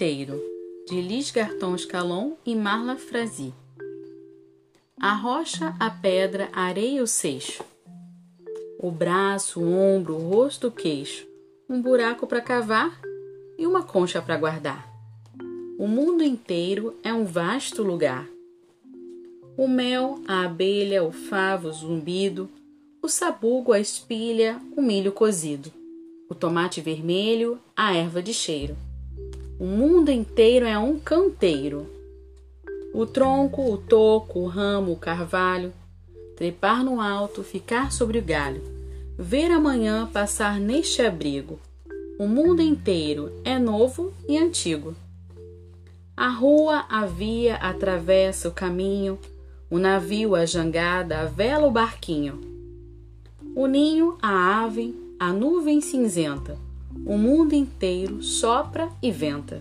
De Lis Garton Scalon e Marla Frazzi. A rocha, a pedra, a areia o seixo. O braço, o ombro, o rosto, o queixo. Um buraco para cavar e uma concha para guardar. O mundo inteiro é um vasto lugar. O mel, a abelha, o favo, o zumbido, o sabugo, a espilha, o milho cozido, o tomate vermelho, a erva de cheiro. O mundo inteiro é um canteiro. O tronco, o toco, o ramo, o carvalho, trepar no alto, ficar sobre o galho, ver amanhã passar neste abrigo. O mundo inteiro é novo e antigo. A rua, a via, a travessa, o caminho, o navio, a jangada, a vela, o barquinho o ninho, a ave, a nuvem cinzenta, o mundo inteiro sopra e venta.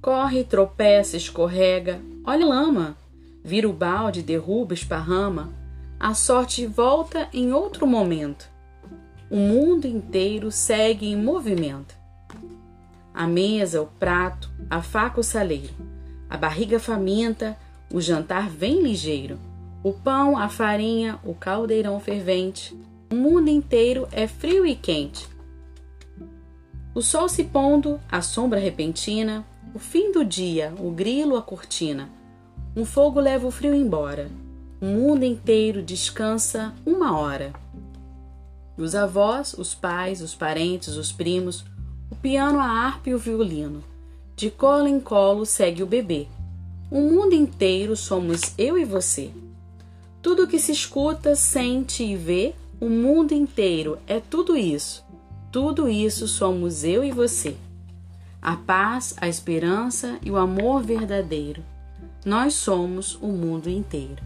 Corre, tropeça, escorrega, olha lama, vira o balde, derruba, esparrama, a sorte volta em outro momento. O mundo inteiro segue em movimento. A mesa, o prato, a faca, o saleiro, a barriga faminta, o jantar vem ligeiro o pão, a farinha, o caldeirão fervente. O mundo inteiro é frio e quente. O sol se pondo, a sombra repentina, o fim do dia, o grilo, a cortina. Um fogo leva o frio embora. O mundo inteiro descansa uma hora. Os avós, os pais, os parentes, os primos, o piano, a harpa e o violino. De colo em colo segue o bebê. O mundo inteiro somos eu e você. Tudo que se escuta, sente e vê, o mundo inteiro é tudo isso. Tudo isso somos eu e você. A paz, a esperança e o amor verdadeiro. Nós somos o mundo inteiro.